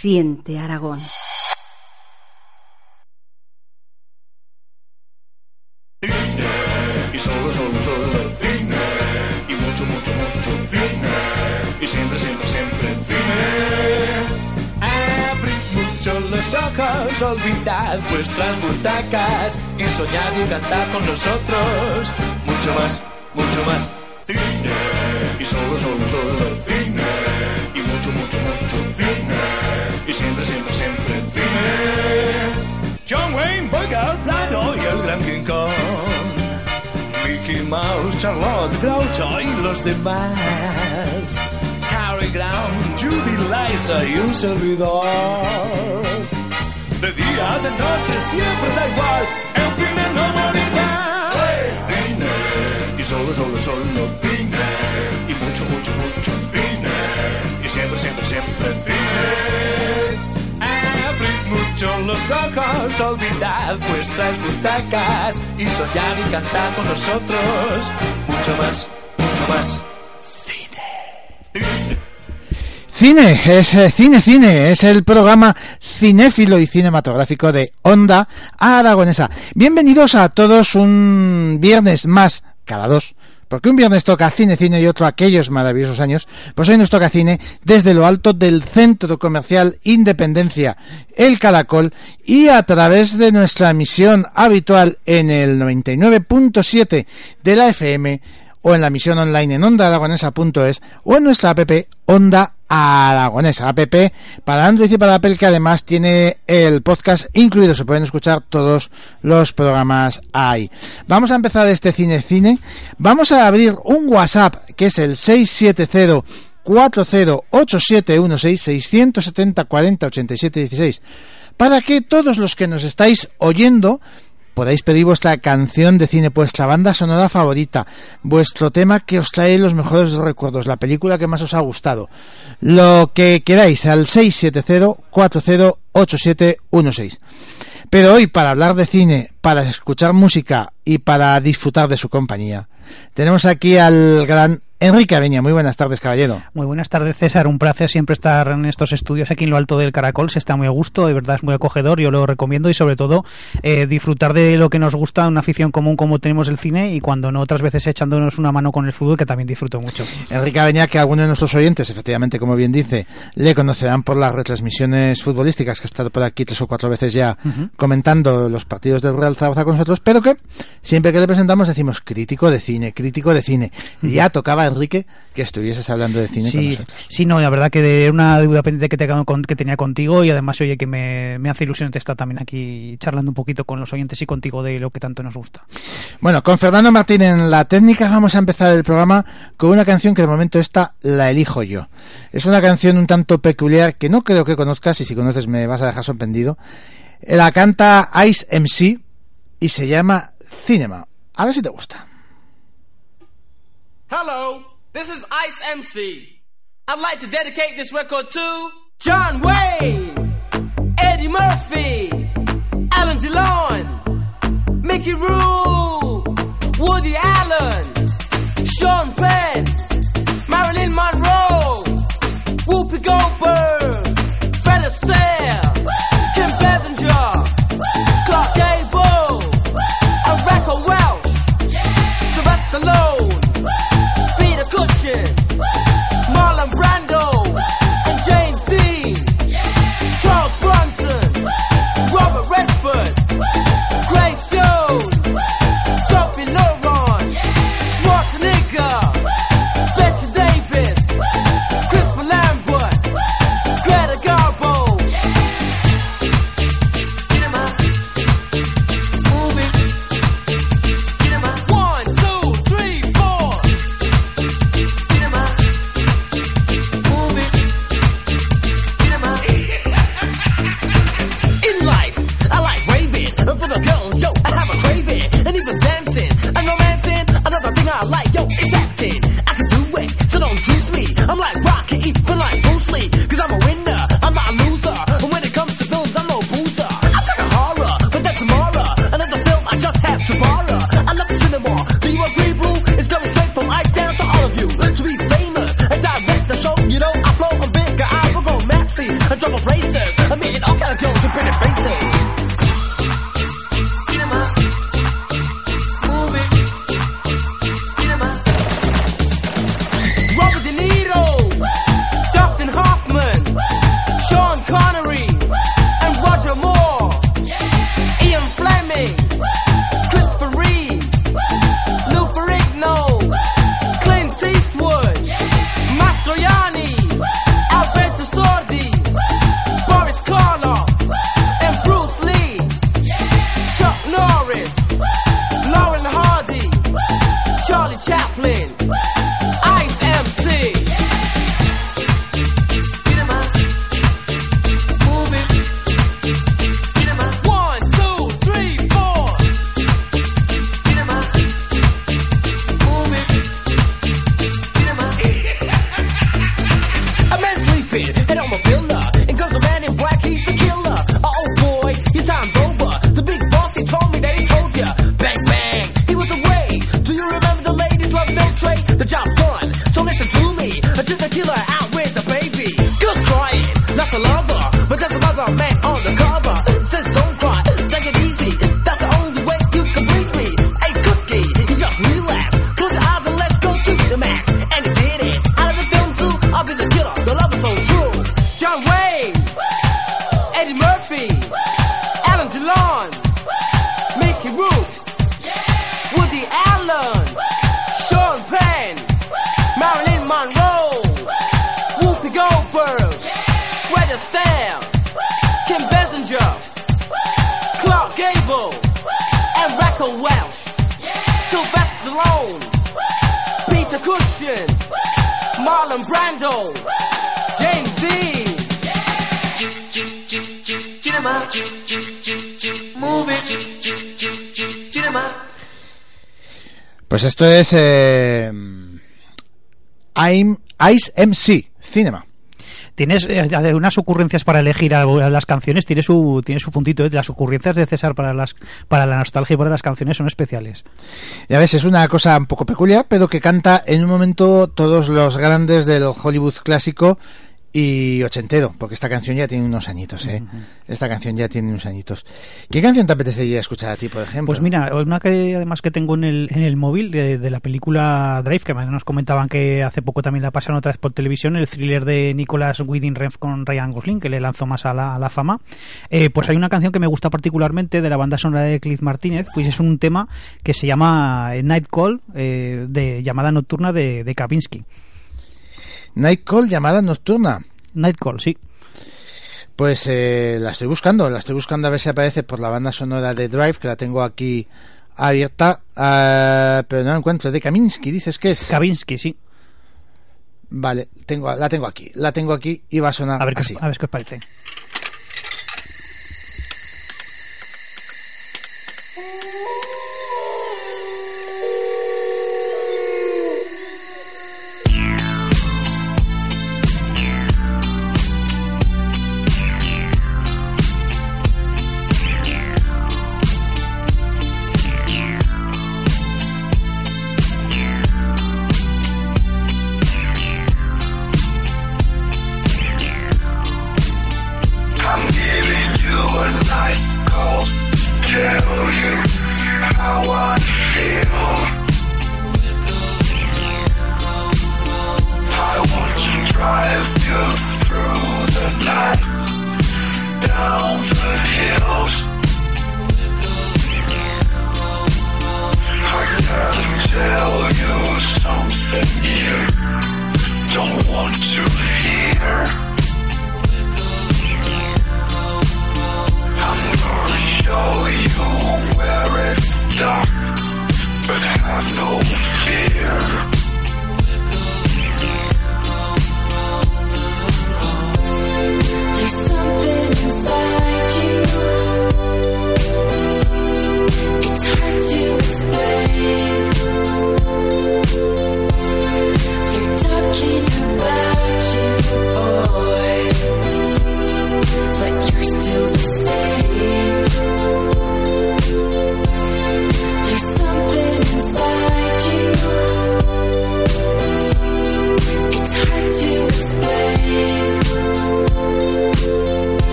Siente Aragón. y solo, solo, solo cine y mucho, mucho, mucho cine y siempre, siempre, siempre cine. Abrid mucho los ojos, olvidad vuestras butacas y soñad y cantad con nosotros. Mucho más, mucho más cine y solo, solo, solo cine y mucho, mucho, mucho cine y siempre, siempre, siempre cine. John Wayne, Bogart, Plato y el Gran King Kong. Mickey Mouse, Charlotte, Groucho y los demás. Cary Grant, Judy, Liza y un servidor. De día, de noche, siempre da igual. El cine solo, solo, solo cine. Y mucho, mucho, mucho cine. Y siempre, siempre, siempre cine. Abrid mucho los ojos, olvidad vuestras butacas y soñar y cantar con nosotros. Mucho más, mucho más. Cine, es eh, Cine Cine, es el programa cinéfilo y cinematográfico de Onda Aragonesa. Bienvenidos a todos un viernes más, cada dos, porque un viernes toca cine cine y otro aquellos maravillosos años, pues hoy nos toca cine desde lo alto del Centro Comercial Independencia, El Caracol, y a través de nuestra emisión habitual en el 99.7 de la FM o en la emisión online en ondaaragonesa.es o en nuestra app Onda Aragonesa, app para Android y para Apple que además tiene el podcast incluido, se pueden escuchar todos los programas ahí. Vamos a empezar este cine cine, vamos a abrir un WhatsApp que es el 670 408716 670 40 87 16 para que todos los que nos estáis oyendo podáis pedir vuestra canción de cine, vuestra banda sonora favorita, vuestro tema que os trae los mejores recuerdos, la película que más os ha gustado, lo que queráis al 670-408716. Pero hoy, para hablar de cine, para escuchar música y para disfrutar de su compañía, tenemos aquí al gran Enrique Aveña, muy buenas tardes, caballero. Muy buenas tardes, César. Un placer siempre estar en estos estudios aquí en lo alto del Caracol. Se está muy a gusto, de verdad es muy acogedor. Yo lo recomiendo y, sobre todo, eh, disfrutar de lo que nos gusta, una afición común como tenemos el cine y cuando no, otras veces echándonos una mano con el fútbol, que también disfruto mucho. Enrique Aveña, que algunos de nuestros oyentes, efectivamente, como bien dice, le conocerán por las retransmisiones futbolísticas, que ha estado por aquí tres o cuatro veces ya comentando los partidos del Real Zaragoza con nosotros, pero que siempre que le presentamos decimos crítico de cine, crítico de cine. Ya tocaba, Enrique, que estuvieses hablando de cine con Sí, nosotros. sí, no, la verdad que era una deuda pendiente que, con- que tenía contigo y además, oye, que me, me hace ilusión estar también aquí charlando un poquito con los oyentes y contigo de lo que tanto nos gusta. Bueno, con Fernando Martín en la técnica vamos a empezar el programa con una canción que de momento esta la elijo yo. Es una canción un tanto peculiar que no creo que conozcas y si conoces me vas a dejar sorprendido. La canta Ice MC y se llama Cinema. A ver si te gusta. Hello, this is Ice MC. I'd like to dedicate this record to John Wayne, Eddie Murphy, Alan DeLon, Mickey Rule, Woody Allen, Sean Penn, Marilyn Monroe, Whoopi Goldberg, flesh. Pues esto es eh, I'm Ice MC Cinema. Tienes eh, unas ocurrencias para elegir a- a las canciones, tiene su, tiene su puntito. ¿eh? Las ocurrencias de César para las para la nostalgia y para las canciones son especiales. Ya ves, es una cosa un poco peculiar, pero que canta en un momento todos los grandes del Hollywood clásico y ochentero, porque esta canción ya tiene unos añitos, ¿eh? Esta canción ya tiene unos añitos. ¿Qué canción te apetecería escuchar a ti, por ejemplo? Pues mira, una que además que tengo en el, en el móvil de, de la película Drive, que nos comentaban que hace poco también la pasaron otra vez por televisión, el thriller de Nicolas Winding Refn con Ryan Gosling, que le lanzó más a la, a la fama. Eh, pues hay una canción que me gusta particularmente de la banda sonora de Cliff Martínez, pues es un tema que se llama Night Call, eh, de llamada nocturna de, de Kavinsky. Night Call, llamada nocturna. Night Call, sí. Pues eh, la estoy buscando, la estoy buscando a ver si aparece por la banda sonora de Drive, que la tengo aquí abierta, ah, pero no la encuentro. De Kaminsky, dices que es. Kavinsky, sí. Vale, tengo, la tengo aquí, la tengo aquí y va a sonar A ver, qué, así. a ver qué os parece.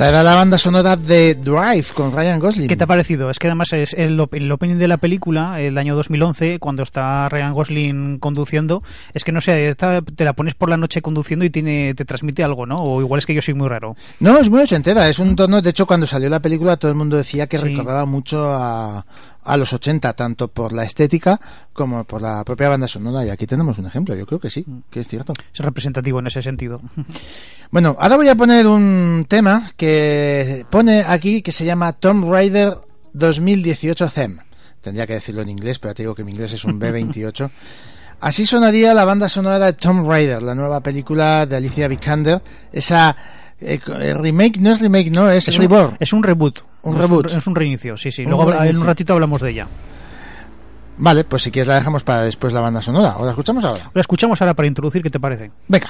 Esta era la banda sonora de Drive con Ryan Gosling. ¿Qué te ha parecido? Es que además es el, el opening de la película, el año 2011, cuando está Ryan Gosling conduciendo, es que no sé, esta- te la pones por la noche conduciendo y tiene, te transmite algo, ¿no? O igual es que yo soy muy raro. No, es muy ochentera, es un tono, de hecho cuando salió la película todo el mundo decía que Sí. recordaba mucho a, a los 80, tanto por la estética como por la propia banda sonora, y aquí tenemos un ejemplo, yo creo que sí, que es cierto. Es representativo en ese sentido. Bueno, ahora voy a poner un tema que pone aquí que se llama Tomb Raider 2018 Theme. Tendría que decirlo en inglés, pero te digo que mi inglés es un B28. Así sonaría la banda sonora de Tomb Raider, la nueva película de Alicia Vikander. Esa eh, eh, remake, no es remake, no, es, Es un, reborn. es un reboot. Un Es reboot. Es un reinicio, sí, sí. Luego en un ratito hablamos de ella. Vale, pues si quieres la dejamos para después la banda sonora. ¿O la escuchamos ahora? La escuchamos ahora para introducir, ¿qué te parece? Venga.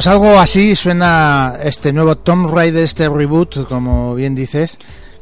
Pues algo así suena este nuevo Tomb Raider, este reboot, como bien dices,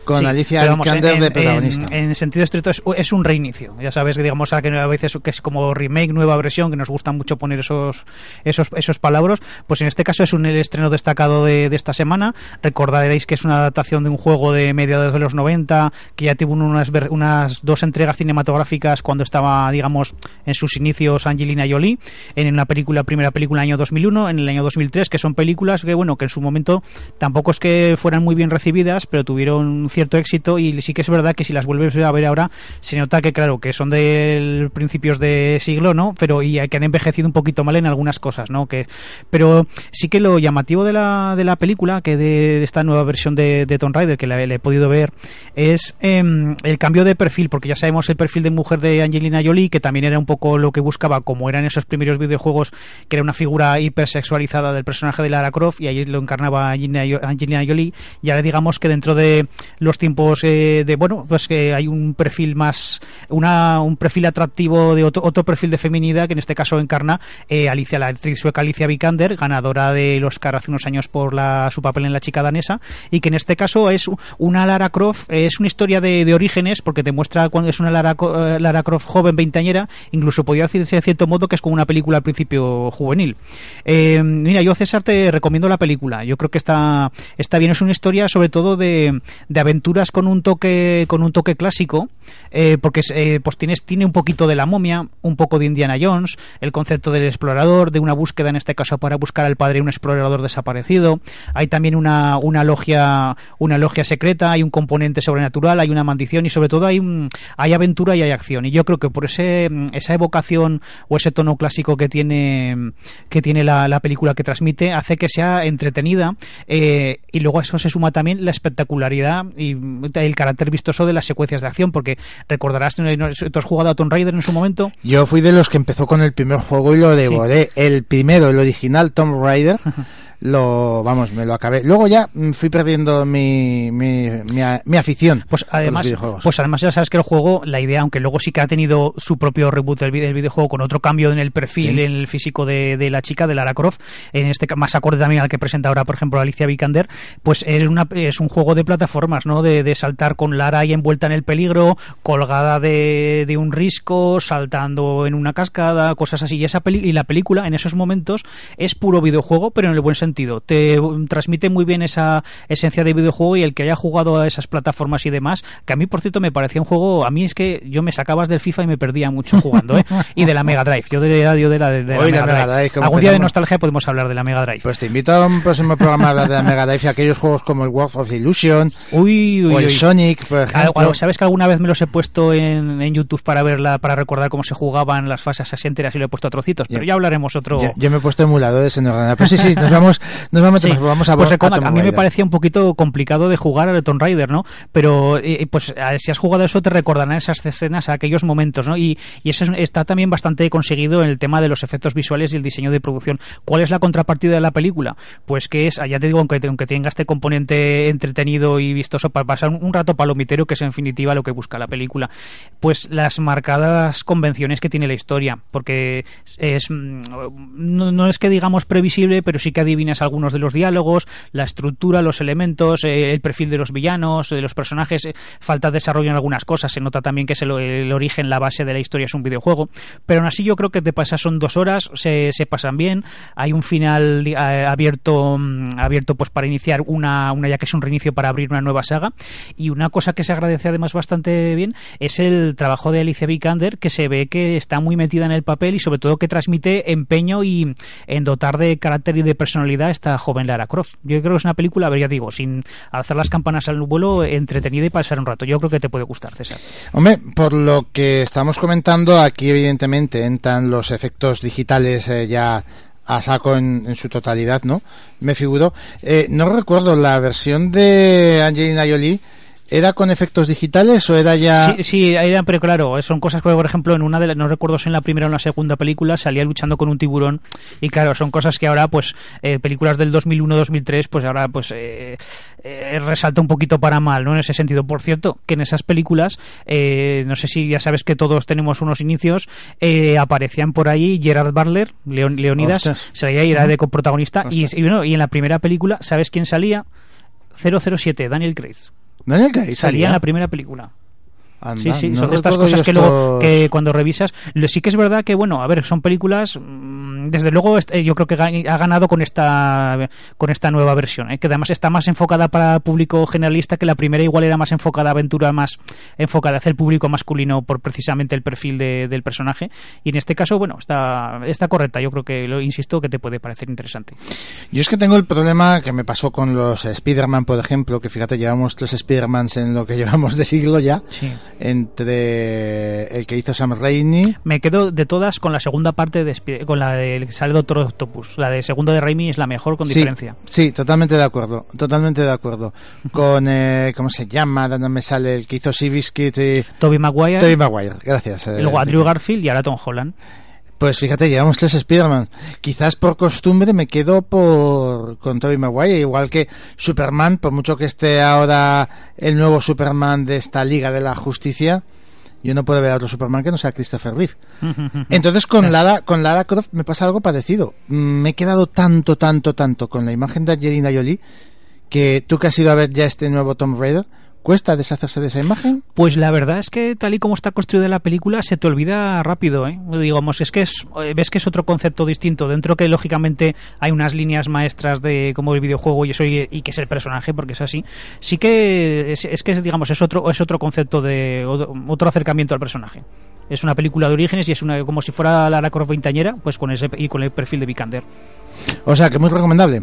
con Sí, Alicia Vikander en- de en- protagonista. En, sentido estricto es, es un reinicio. Ya sabes que digamos a que a veces que es como remake, nueva versión, que nos gusta mucho poner esos esos esos palabras. Pues en este caso es un el estreno destacado de, de esta semana. Recordaréis que es una adaptación de un juego de mediados de los 90 que ya tuvo unas unas dos entregas cinematográficas cuando estaba digamos en sus inicios Angelina Jolie en la película primera película año 2001, en el año 2003 que son películas que bueno que en su momento tampoco es que fueran muy bien recibidas, pero tuvieron cierto éxito y sí que es verdad que si las vuelves a ver ahora se nota que claro que son de principios de siglo, ¿no? Pero y que han envejecido un poquito mal en algunas cosas, ¿no? Que pero sí que lo llamativo de la, de la película, que de, esta nueva versión de, de Tomb Raider que la, he podido ver, es em, el cambio de perfil, porque ya sabemos el perfil de mujer de Angelina Jolie, que también era un poco lo que buscaba, como eran esos primeros videojuegos, que era una figura hipersexualizada del personaje de Lara Croft, y ahí lo encarnaba Angelina Jolie, y ahora digamos que dentro de los tiempos eh, de, bueno, pues que hay un perfil más, una, un perfil atractivo de otro, otro perfil de feminidad, que en este caso encarna eh, Alicia, la actriz sueca Alicia Vikander, ganadora del Oscar hace unos años por la, su papel en La chica danesa, y que en este caso es una Lara Croft, es una historia de, de orígenes, porque te muestra cuando es una Lara, eh, Lara Croft joven, veinteañera, incluso podría decirse de cierto modo que es como una película al principio juvenil. Mira, yo César te recomiendo la película, yo creo que está, está bien, es una historia sobre todo de, de aventuras con un toque, con un toque clásico, eh, porque eh, pues tienes, tiene un poquito de la momia, un poco de Indiana Jones, el concepto del explorador, de una búsqueda en este caso para buscar al padre un explorador desaparecido. Hay también una, una logia, una logia secreta, hay un componente sobrenatural, hay una maldición y sobre todo hay, hay aventura y hay acción. Y yo creo que por ese, esa evocación o ese tono clásico que tiene, que tiene la, la película que transmite, hace que sea entretenida eh, y luego a eso se suma también la espectacularidad y el carácter vistoso de las secuencias de acción, porque recordarás. ¿tú has jugado a Tomb Raider en su momento? Yo fui de los que empezó con el primer juego y lo devoré. El primero, el original Tomb Raider. lo, vamos, me lo acabé. Luego ya mm, fui perdiendo mi, mi, mi, mi afición Pues además, videojuegos. pues además ya sabes que el juego, la idea, aunque luego sí que ha tenido su propio reboot del, vide- del videojuego con otro cambio en el perfil, Sí. en el físico de, de la chica, de Lara Croft, en este más acorde también al que presenta ahora, por ejemplo, Alicia Vikander, pues es, una, es un juego de plataformas, ¿no? De, de saltar con Lara ahí envuelta en el peligro, colgada de, de un risco, saltando en una cascada, cosas así. Y, esa peli- y la película, en esos momentos, es puro videojuego, pero en el buen sentido. Te mm, transmite muy bien esa esencia de videojuego y el que haya jugado a esas plataformas y demás, que a mí, por cierto, me parecía un juego, a mí es que yo me sacabas del FIFA y me perdía mucho jugando, ¿eh? Y de la Mega Drive. Yo de, yo de la, de, la Hoy la Mega Mega Drive. Drive, ¿cómo Algún día de nostalgia podemos hablar de la Mega Drive. Pues te invito a un próximo programa a hablar de la Mega Drive y aquellos juegos como el World of Illusion Uy, uy, o el uy. Sonic, por ejemplo. algo- ¿Sabes que alguna vez me los he puesto en, en YouTube para verla, para recordar cómo se jugaban las fases así enteras y lo he puesto a trocitos? Pero Ya. ya hablaremos otro. Yo, yo me he puesto emuladores en ordenador. Pues sí, sí, nos vamos, nos vamos, Sí. vamos a, pues a Tomb a mí me parecía un poquito complicado de jugar a Tomb Raider, ¿no? Pero eh, pues a- si has jugado eso te recordarán esas escenas, aquellos momentos, ¿no? Y, y eso es- está también bastante conseguido en el tema de los efectos visuales y el diseño de producción. ¿Cuál es la contrapartida de la película? Pues que es, ya te digo, aunque, aunque tenga este componente entretenido y vistoso para pasar un, un rato palomitero, que es en definitiva lo que busca la película, pues las marcadas convenciones que tiene la historia, porque es mm, no, no es que digamos previsible, pero sí que algunos de los diálogos, la estructura, los elementos, eh, el perfil de los villanos, de los personajes, eh, falta desarrollo en algunas cosas, se nota también que es el, el origen, la base de la historia es un videojuego, pero aún así yo creo que te pasas son dos horas, se, se pasan bien, hay un final abierto mm, abierto pues para iniciar una, una ya que es un reinicio para abrir una nueva saga. Y una cosa que se agradece además bastante bien es el trabajo de Alicia Vikander que se ve que está muy metida en el papel y sobre todo que transmite empeño y en dotar de carácter y de personalidad esta joven Lara Croft. Yo creo que es una película, a ver, ya digo, sin alzar las campanas al vuelo, entretenida y pasar un rato. Yo creo que te puede gustar, César. Hombre, por lo que estamos comentando, aquí evidentemente entran los efectos digitales eh, ya a saco en, en su totalidad, ¿no? Me figuro. Eh, no recuerdo, la versión de Angelina Jolie, ¿era con efectos digitales o era ya...? Sí, sí, eran, pero claro, son cosas que, por ejemplo, en una de las, no recuerdo si en la primera o en la segunda película, salía luchando con un tiburón. Y claro, son cosas que ahora, pues, eh, películas del 2001-2003, pues ahora, pues, eh, eh, resalta un poquito para mal, ¿no? En ese sentido. Por cierto, que en esas películas, eh, no sé si ya sabes que todos tenemos unos inicios, eh, aparecían por ahí Gerard Butler, Leon- Leonidas, Ostras. salía y era de coprotagonista. Y, y, bueno, y en la primera película, ¿sabes quién salía? 007, Daniel Craig. Daniel Craig Salía en la primera película. Anda, Sí, sí, no son de estas cosas que esto- luego, que cuando revisas, sí que es verdad que, bueno, a ver, son películas, mm, desde luego est- eh, yo creo que ha ganado con esta, con esta nueva versión, ¿eh? que además está más enfocada para público generalista, que la primera igual era más enfocada a aventura, más enfocada hacia el público masculino por precisamente el perfil de- del personaje, y en este caso, bueno, está, está correcta, yo creo que, lo insisto, que te puede parecer interesante. Yo es que tengo el problema que me pasó con los Spider-Man, por ejemplo, que fíjate, llevamos tres Spider-Mans en lo que llevamos de siglo ya, Sí. Entre el que hizo Sam Raimi, Me quedo de todas con la segunda parte de con la de que sale Doctor Octopus. La de segunda de Raimi es la mejor con sí, diferencia. Sí, totalmente de acuerdo, totalmente de acuerdo. Con, eh, ¿cómo se llama? ¿Dónde me sale? El que hizo Seabiscuit y... Toby Maguire, Tobey Maguire, gracias. eh, y luego Andrew Garfield y ahora Tom Holland. Pues fíjate, llevamos tres Spider-Man. Quizás por costumbre me quedo por con Tobey Maguire, igual que Superman, por mucho que esté ahora el nuevo Superman de esta Liga de la Justicia, yo no puedo ver a otro Superman que no sea Christopher Reeve. Entonces con Lara, con Lara Croft me pasa algo parecido. Mm, Me he quedado tanto, tanto, tanto con la imagen de Angelina Jolie que tú que has ido a ver ya este nuevo Tomb Raider, ¿cuesta deshacerse de esa imagen? Pues la verdad es que tal y como está construida la película se te olvida rápido, ¿eh? Digamos, es que es, eh, ves que es otro concepto distinto, dentro que lógicamente hay unas líneas maestras de como el videojuego y eso y, que es el personaje porque es así. Sí que es, es que digamos es otro es otro concepto de otro, acercamiento al personaje. Es una película de orígenes y es una como si fuera Lara Croft pues con ese y con el perfil de Vikander. O sea, que muy recomendable.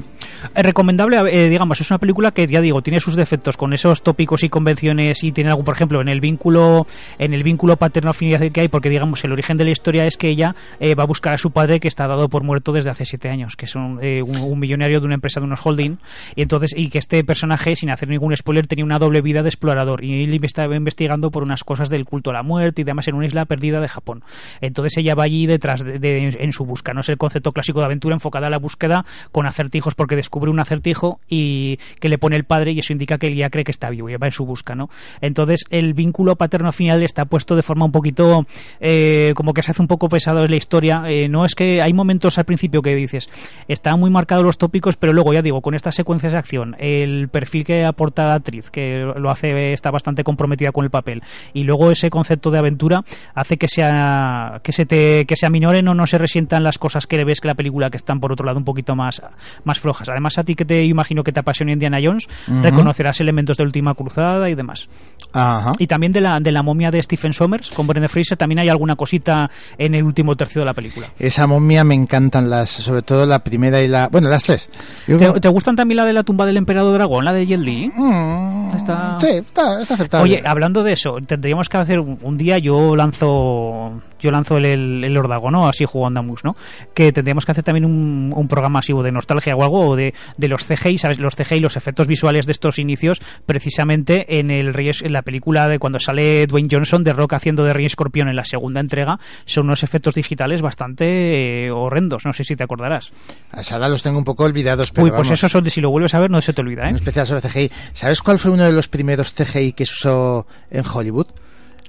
Es recomendable, eh, digamos, es una película que ya digo, tiene sus defectos con esos tópicos y convenciones y tiene algo, por ejemplo, en el vínculo en el vínculo paterno afinidad que hay, porque digamos, el origen de la historia es que ella eh, va a buscar a su padre que está dado por muerto desde hace siete años, que es un, eh, un, un millonario de una empresa de unos holding, y entonces, y que este personaje, sin hacer ningún spoiler, tenía una doble vida de explorador, y él estaba investigando por unas cosas del culto a la muerte y demás en una isla perdida de Japón. Entonces ella va allí detrás de, de- en su busca, no es el concepto clásico de aventura enfocada a la búsqueda con acertijos porque descubre un acertijo y que le pone el padre y eso indica que él ya cree que está vivo y va en su busca, ¿no? Entonces el vínculo paterno final está puesto de forma un poquito eh, como que se hace un poco pesado en la historia. Eh, no es que hay momentos al principio que dices, están muy marcados los tópicos, pero luego ya digo, con estas secuencias de acción, el perfil que aporta la actriz, que lo hace, está bastante comprometida con el papel, y luego ese concepto de aventura hace que sea que se te que se aminoren o no se resientan las cosas que ves que la película que están por otro lado un poquito más más flojas. Además a ti que te imagino que te apasiona Indiana Jones, reconocerás elementos de Última Cruzada y demás. Ajá. Y también de la de la momia de Stephen Sommers con Brendan Fraser también hay alguna cosita en el último tercio de la película. Esa momia me encantan las, sobre todo la primera y la, bueno, las tres. ¿Te, creo- te gustan también la de la tumba del emperador dragón, la de Jet Li? Mm, Está- Sí, está, está aceptable. Oye, hablando de eso, tendríamos que hacer un, un día, yo lanzo yo lanzo el, el, el órdago, ¿no? Así jugando andamos, ¿no? Que tendríamos que hacer también un, un programa así de nostalgia o algo, o de, de los CGI, ¿sabes? Los CGI, los efectos visuales de estos inicios, precisamente en el en la película de cuando sale Dwayne Johnson de Rock haciendo de Rey Escorpión en la segunda entrega, son unos efectos digitales bastante eh, horrendos, no sé si te acordarás. A Sara los tengo un poco olvidados, pero Uy, pues vamos, esos son de si lo vuelves a ver no se te olvida, En ¿eh? especial sobre CGI. ¿Sabes cuál fue uno de los primeros CGI que se usó en Hollywood?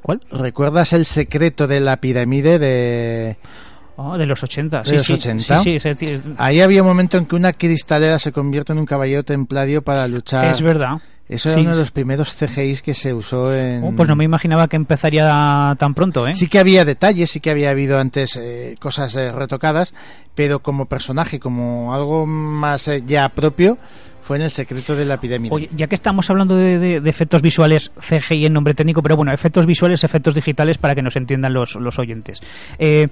¿Cuál? ¿Recuerdas el secreto de la pirámide de... Oh, de los 80, ¿De sí, los sí, 80? sí, sí, Ahí había un momento en que una cristalera se convierte en un caballero templario para luchar. es verdad. Eso era uno de los primeros CGIs que se usó en... Oh, pues no me imaginaba que empezaría tan pronto, ¿eh? Sí que había detalles, sí que había habido antes eh, cosas eh, retocadas, pero como personaje, como algo más eh, ya propio, fue en el secreto de la pirámide. Oye, ya que estamos hablando de, efectos visuales CGI en nombre técnico, pero bueno, efectos visuales, efectos digitales para que nos entiendan los, los oyentes. Eh,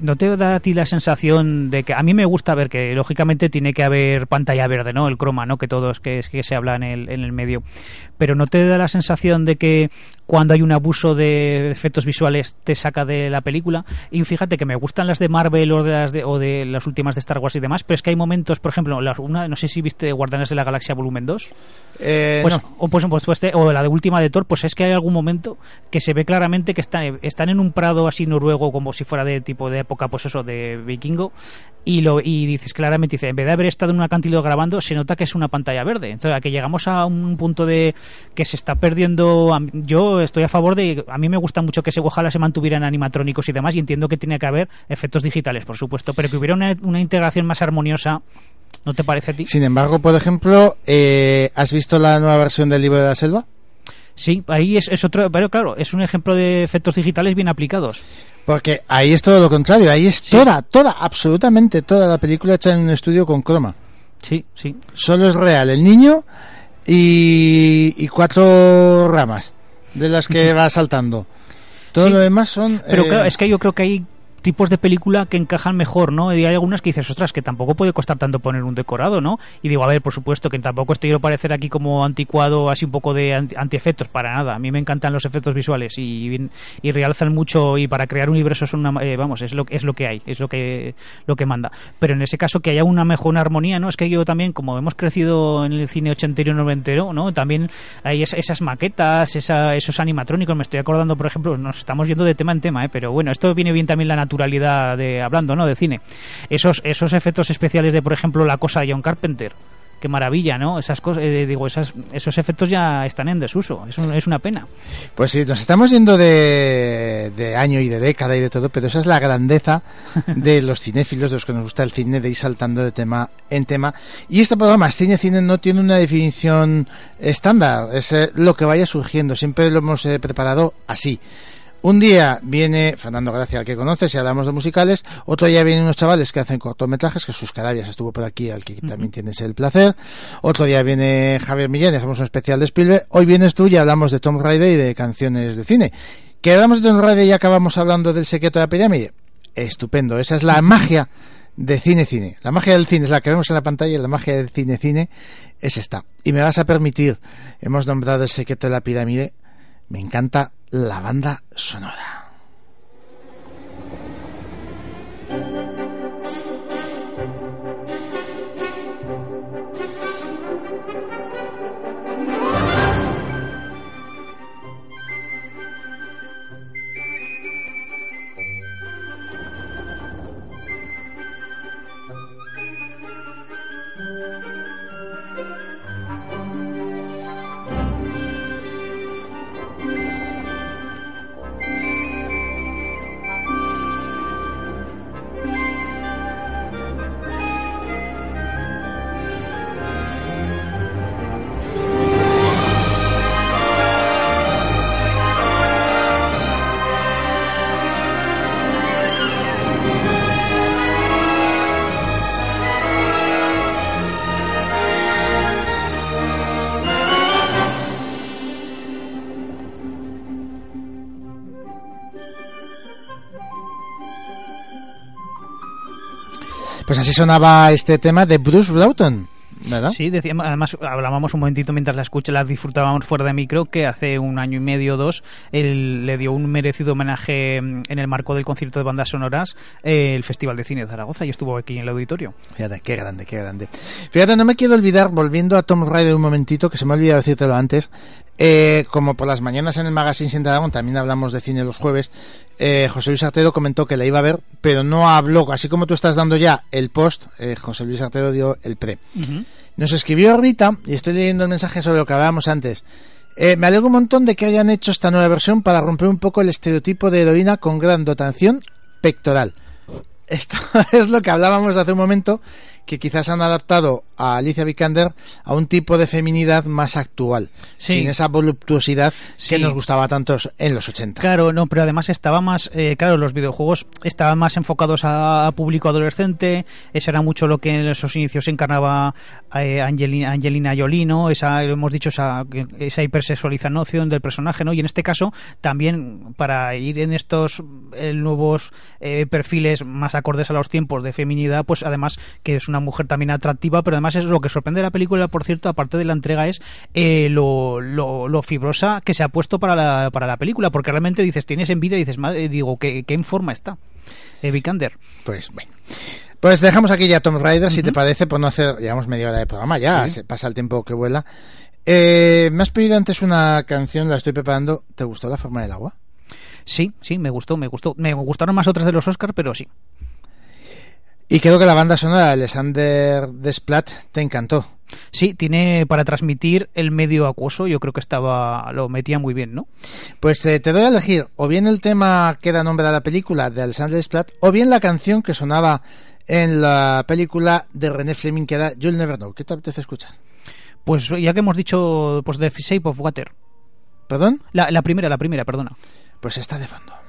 no te da a ti la sensación de que a mí me gusta ver que lógicamente tiene que haber pantalla verde, ¿no? El croma, ¿no? Que todos que, que se habla en el, en el medio. Pero no te da la sensación de que cuando hay un abuso de efectos visuales te saca de la película. Y fíjate que me gustan las de Marvel o de las, de, o de las últimas de Star Wars y demás, pero es que hay momentos, por ejemplo, la- una, no sé si viste Guardianes de la Galaxia Volumen 2. Eh, Pues, no. o, pues, pues, pues, o la de última de Thor, pues es que hay algún momento que se ve claramente que están, están en un prado así noruego, como si fuera de tipo de época, pues eso, de vikingo, y lo y dices claramente, dice, en vez de haber estado en un acantilado grabando, se nota que es una pantalla verde. Entonces, a que llegamos a un punto de que se está perdiendo, yo estoy a favor de, a mí me gusta mucho que se ojalá se mantuvieran animatrónicos y demás, y entiendo que tiene que haber efectos digitales, por supuesto, pero que hubiera una, una integración más armoniosa, ¿no te parece a ti? Sin embargo, por ejemplo, eh, ¿has visto la nueva versión del libro de la selva? Sí, ahí es, es otro, pero claro, es un ejemplo de efectos digitales bien aplicados. Porque ahí es todo lo contrario, ahí es toda, toda, absolutamente toda la película hecha en un estudio con croma. Sí, sí. Solo es real el niño y, y cuatro ramas de las que va saltando. Todo Sí. lo demás son... Pero eh, claro, es que yo creo que hay tipos de película que encajan mejor, ¿no? Y hay algunas que dices, ostras, que tampoco puede costar tanto poner un decorado, ¿no? Y digo, a ver, por supuesto, que tampoco estoy quiero parecer aquí como anticuado, así un poco de anti- anti-efectos, para nada. A mí me encantan los efectos visuales y, y realzan mucho y para crear universos son una, eh, vamos, es lo, es lo que hay, es lo que, lo que manda. Pero en ese caso que haya una mejor armonía, ¿no? Es que yo también, como hemos crecido en el cine ochentero y noventero, ¿no? También hay es- esas maquetas, esa, esos animatrónicos, me estoy acordando, por ejemplo, nos estamos yendo de tema en tema, ¿eh? Pero bueno, esto viene bien también la naturalidad de hablando, ¿no? De cine. Esos, esos efectos especiales de, por ejemplo, la cosa de John Carpenter. Qué maravilla, ¿no? Esas cosas, eh, digo, esas, esos efectos ya están en desuso. Es, un- es una pena. Pues sí, nos estamos yendo de, de año y de década y de todo, pero esa es la grandeza de los cinéfilos, de los que nos gusta el cine, de ir saltando de tema en tema. Y este programa, Cine Cine, no tiene una definición estándar, es eh, lo que vaya surgiendo, siempre lo hemos eh, preparado así. Un día viene Fernando Gracia, al que conoces, y hablamos de musicales. Otro día vienen unos chavales que hacen cortometrajes, que sus Carabias estuvo por aquí, al que también tienes el placer. Otro día viene Javier Millán y hacemos un especial de Spielberg. Hoy vienes tú y hablamos de Tom Raider y de canciones de cine. ¿Que hablamos de Tom Raider y acabamos hablando del secreto de la pirámide? Estupendo, esa es la magia de cine cine. La magia del cine es la que vemos en la pantalla y la magia del cine cine es esta. Y me vas a permitir, hemos nombrado el secreto de la pirámide, me encanta la banda sonora. Así sonaba este tema de Bruce Broughton, ¿verdad? Sí, decíamos, además hablábamos un momentito mientras la escucha, la disfrutábamos fuera de micro, que hace un año y medio o dos él le dio un merecido homenaje mm, en el marco del concierto de bandas sonoras eh, el Festival de Cine de Zaragoza y estuvo aquí en el auditorio. Fíjate, qué grande, qué grande. Fíjate, no me quiero olvidar, volviendo a Tom Raider un momentito, que se me ha olvidado decírtelo antes, eh, como por las mañanas en el Magazine Sin Dragón también hablamos de cine los jueves, eh, José Luis Artero comentó que la iba a ver, pero no habló, así como tú estás dando ya el post, eh, José Luis Artero dio el pre. Nos escribió Rita, y estoy leyendo el mensaje sobre lo que hablábamos antes. Eh, me alegro un montón de que hayan hecho esta nueva versión para romper un poco el estereotipo de heroína con gran dotación pectoral. Esto es lo que hablábamos hace un momento, que quizás han adaptado a Alicia Vikander a un tipo de feminidad más actual, Sí. sin esa voluptuosidad Sí. que nos gustaba tanto en los 80. Claro, no, pero además estaba más, eh, claro, los videojuegos estaban más enfocados a, a público adolescente, eso era mucho lo que en esos inicios encarnaba eh, Angelina, Angelina Jolie, ¿no? Esa, hemos dicho, esa, esa hipersexualización del personaje, ¿no? Y en este caso, también para ir en estos eh, nuevos perfiles más acordes a los tiempos de feminidad, pues además que es una mujer también atractiva, pero además es lo que sorprende de la película, por cierto, aparte de la entrega, es eh, lo, lo, lo fibrosa que se ha puesto para la, para la película, porque realmente dices, tienes envidia y dices, madre, digo, ¿qué, qué en forma está? Eh, Vikander. Pues bueno. Pues dejamos aquí ya Tom Raider, si te parece, por no hacer, llevamos media hora de programa, ya se pasa el tiempo que vuela. Eh, me has pedido antes una canción, la estoy preparando. ¿Te gustó la forma del agua? Sí, sí, me gustó, me gustó. Me gustaron más otras de los Oscars, pero sí. Y creo que la banda sonora de Alexander Desplat te encantó. Sí, tiene para transmitir el medio acuoso, yo creo que estaba lo metía muy bien, ¿no? Pues eh, te doy a elegir o bien el tema que da nombre a la película de Alexander Desplat o bien la canción que sonaba en la película de René Fleming que era You'll Never Know. ¿Qué te apetece escuchar? Pues ya que hemos dicho pues The Shape of Water. ¿Perdón? La, la primera, la primera, perdona. Pues está de fondo.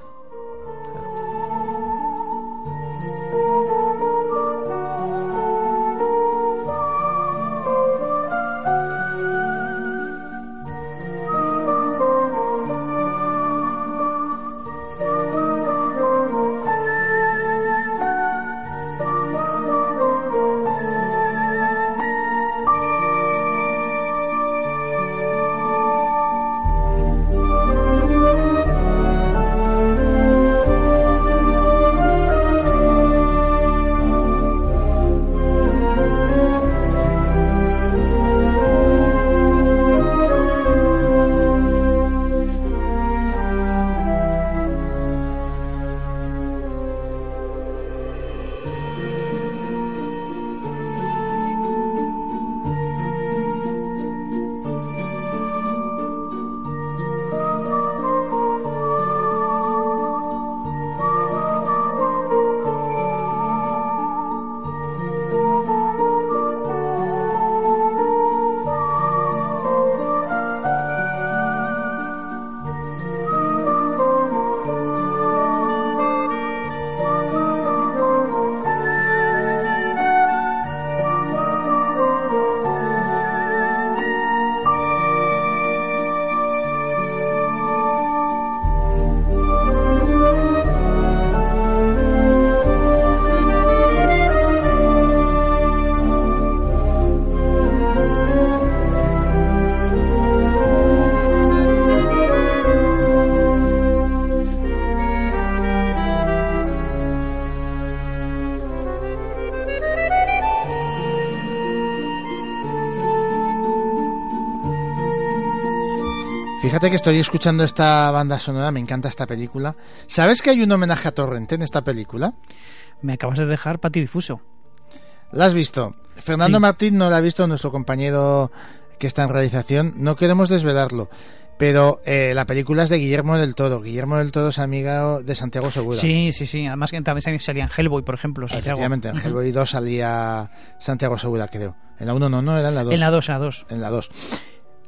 Fíjate que estoy escuchando esta banda sonora, me encanta esta película. ¿Sabes que hay un homenaje a Torrente en esta película? Me acabas de dejar patidifuso. ¿La has visto? Fernando Sí. Martín no la ha visto, nuestro compañero que está en realización. No queremos desvelarlo, pero eh, la película es de Guillermo del Toro. Guillermo del Toro es amigo de Santiago Segura. Sí, sí, sí. Además que también salía en Hellboy, por ejemplo. Santiago. Efectivamente, en. Hellboy 2 salía Santiago Segura, creo. En la 1 no, no, era en la 2. En la 2, en la 2. En la 2.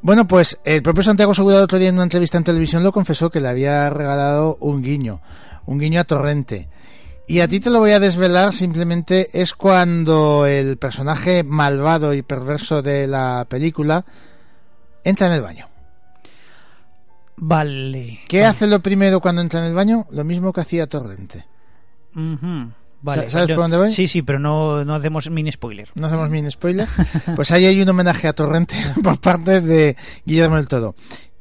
Bueno, pues el propio Santiago Segura el otro día en una entrevista en televisión lo confesó que le había regalado un guiño, un guiño a Torrente. Y a ti te lo voy a desvelar, simplemente es cuando el personaje malvado y perverso de la película entra en el baño. Vale. ¿Qué Vale. hace lo primero cuando entra en el baño? Lo mismo que hacía Torrente. Vale, ¿Sabes yo- por dónde voy? Sí, sí, pero no, no hacemos mini spoiler. No hacemos mini spoiler. Pues ahí hay un homenaje a Torrente por parte de Guillermo del Todo.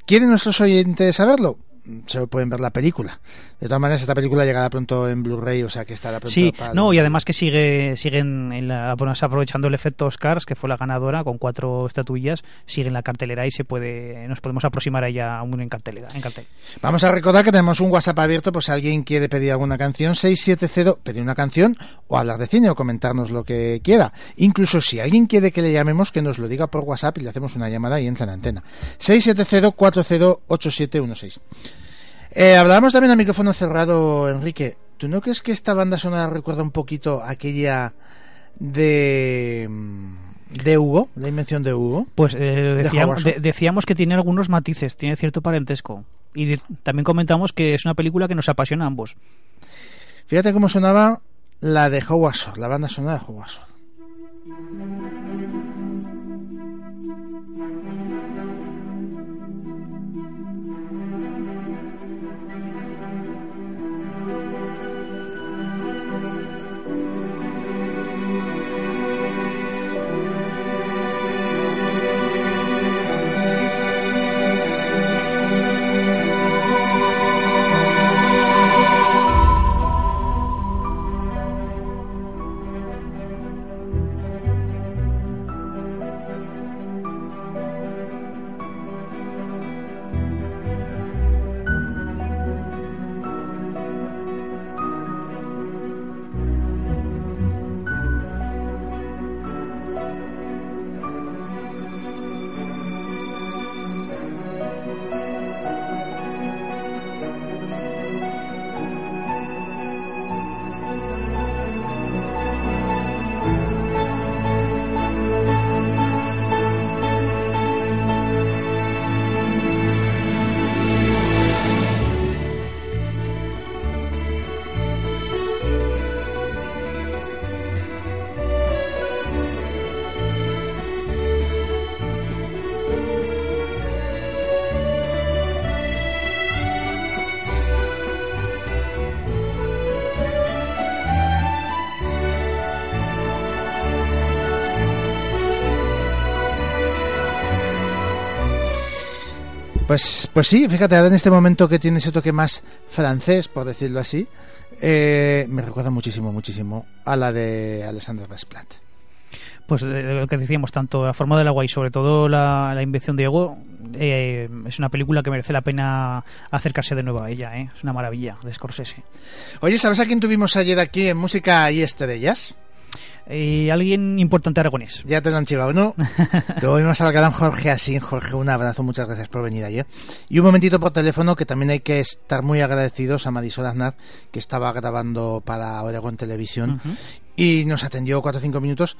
¿Quieren nuestros oyentes saberlo? Se pueden ver la película. De todas maneras, esta película llegará pronto en Blu-ray, o sea que estará pronto Sí, para no, y además que sigue siguen en la, bueno, aprovechando el efecto Oscars, que fue la ganadora con cuatro estatuillas, sigue en la cartelera y se puede nos podemos aproximar a ella aún en cartelera, en cartel. Vamos a recordar que tenemos un WhatsApp abierto, pues si alguien quiere pedir alguna canción, 670, pedir una canción o hablar de cine o comentarnos lo que quiera. Incluso si alguien quiere que le llamemos, que nos lo diga por WhatsApp y le hacemos una llamada y entra en la antena. 670-408716. Eh, hablábamos también a micrófono cerrado, Enrique. ¿Tú no crees que esta banda sonora recuerda un poquito a aquella de de Hugo, la invención de Hugo? Pues eh, decíamos, Howard. de- decíamos que tiene algunos matices, tiene cierto parentesco. Y de- también comentamos que es una película que nos apasiona a ambos. Fíjate cómo sonaba la de Howard Shore, la banda sonora de Howard Shore. Pues, pues sí, fíjate, ahora en este momento que tiene ese toque más francés, por decirlo así, eh, me recuerda muchísimo, muchísimo a la de Alexander Desplat. Pues eh, lo que decíamos, tanto La forma del agua y sobre todo la, la invención de Ego, eh, es una película que merece la pena acercarse de nuevo a ella. ¿eh? Es una maravilla de Scorsese. Oye, ¿sabes a quién tuvimos ayer aquí en Música y Estrellas? Y alguien importante aragonés. Ya te lo han chivado, ¿no? Luego vimos al gran Jorge Asín. Jorge, un abrazo, muchas gracias por venir ayer. Y un momentito por teléfono, que también hay que estar muy agradecidos a Marisol Aznar, que estaba grabando para Oregon Televisión, Ujú. y nos atendió cuatro o cinco minutos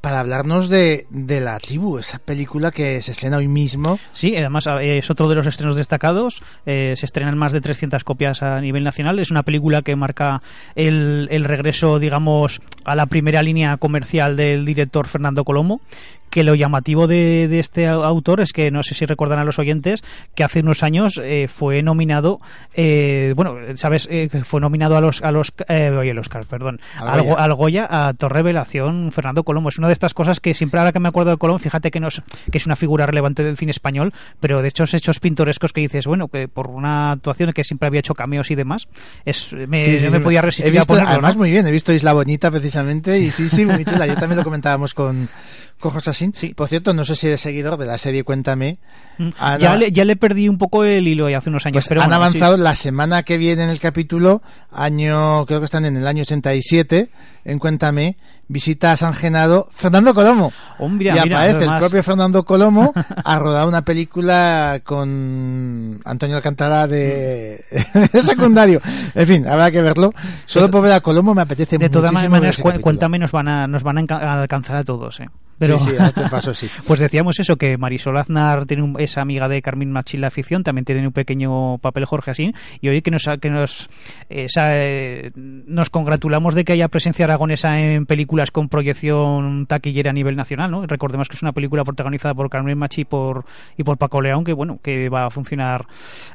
para hablarnos de, de La Tribu, esa película que se estrena hoy mismo. Sí, además es otro de los estrenos destacados. Eh, se estrenan más de 300 copias a nivel nacional. Es una película que marca el, el regreso, digamos, a la primera línea comercial del director Fernando Colomo. Que lo llamativo de, de este au- autor es que, no sé si recuerdan a los oyentes, que hace unos años eh, fue nominado, eh, bueno, sabes, Eh, fue nominado a los, a los, eh, oye, el Oscar, perdón, Al Goya. Go- al Goya a Torre Revelación Fernando Colomo. Es una de estas cosas que siempre ahora que me acuerdo de Colón, fíjate que, no es, que es una figura relevante del cine español, pero de estos hechos pintorescos que dices, bueno, que por una actuación que siempre había hecho cameos y demás, es, me, Sí, sí, no sí, me podía He resistir visto, a ponerlo, además, ¿no? muy bien, he visto Isla Bonita precisamente, y sí, sí, muy chula. Yo también lo comentábamos con, con José Asín. Sí. Por cierto, no sé si eres seguidor de la serie Cuéntame. Mm. Ana- ya, le, ya le perdí un poco el hilo ya hace unos años, Pues pero han bueno, sí. avanzado la semana que viene en el capítulo, año, creo que están en el año 87, en Cuéntame, visita a San Genado Fernando Colomo. Oh, mira, y mira, aparece el propio Fernando Colomo a rodar una película con Antonio Alcantara de, de secundario. En fin, habrá que verlo. Solo por ver a Colomo me apetece De todas muchísimo ver maneras, ese cu- capítulo. cuéntame, nos van a, nos van a alcanzar a todos, ¿eh? Pero, Sí, sí, a este paso sí. Pues decíamos eso, que Marisol Aznar tiene un- es amiga de Carmen Machín La Afición, también tiene un pequeño papel Jorge Asín, y hoy que nos que nos eh, eh, nos congratulamos de que haya presencia aragonesa en películas con proyección taquillera a nivel nacional, ¿no? Recordemos que es una película protagonizada por Carmen Machi y por, y por Paco León, que bueno, que va a funcionar